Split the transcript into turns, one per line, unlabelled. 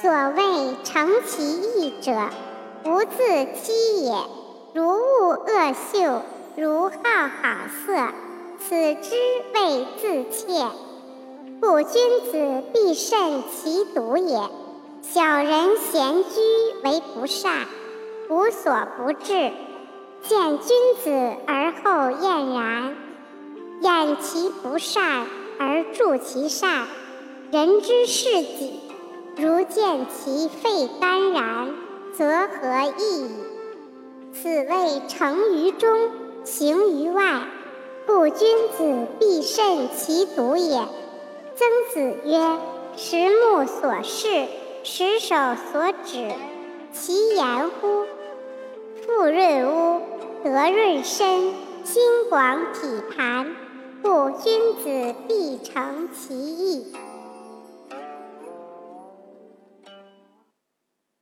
所谓诚其意者，无自欺也。如恶恶秀，如好好色，此之谓自怯。故君子必慎其独也。小人闲居为不善，无所不至。见君子而后厌然，厌其不善而助其善。人之视己，如见其肺肝然，则何益矣？此谓诚于中，行于外。故君子必慎其独也。曾子曰：“十目所视，十手所指，其言乎？富润屋，德润身，心广体盘。故君子必诚其意。”